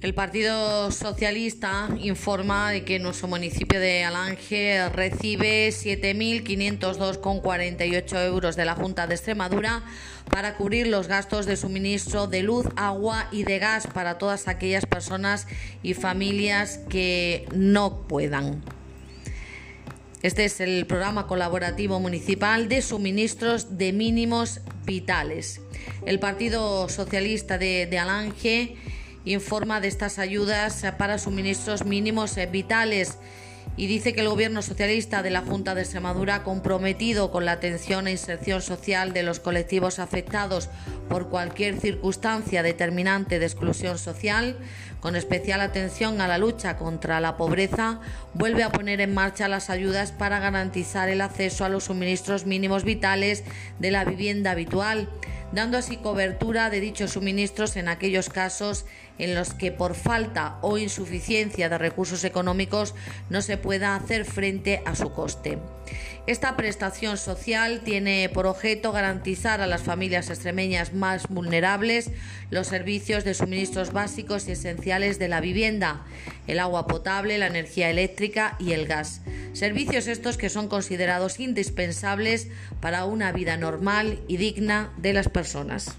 El Partido Socialista informa de que nuestro municipio de Alange recibe 7.502,48 euros de la Junta de Extremadura para cubrir los gastos de suministro de luz, agua y de gas para todas aquellas personas y familias que no puedan. Este es el programa colaborativo municipal de suministros de mínimos vitales. El Partido Socialista de, de Alange informa de estas ayudas para suministros mínimos eh, vitales. Y dice que el Gobierno socialista de la Junta de Extremadura, comprometido con la atención e inserción social de los colectivos afectados por cualquier circunstancia determinante de exclusión social, con especial atención a la lucha contra la pobreza, vuelve a poner en marcha las ayudas para garantizar el acceso a los suministros mínimos vitales de la vivienda habitual dando así cobertura de dichos suministros en aquellos casos en los que por falta o insuficiencia de recursos económicos no se pueda hacer frente a su coste. Esta prestación social tiene por objeto garantizar a las familias extremeñas más vulnerables los servicios de suministros básicos y esenciales de la vivienda, el agua potable, la energía eléctrica y el gas. Servicios estos que son considerados indispensables para una vida normal y digna de las personas.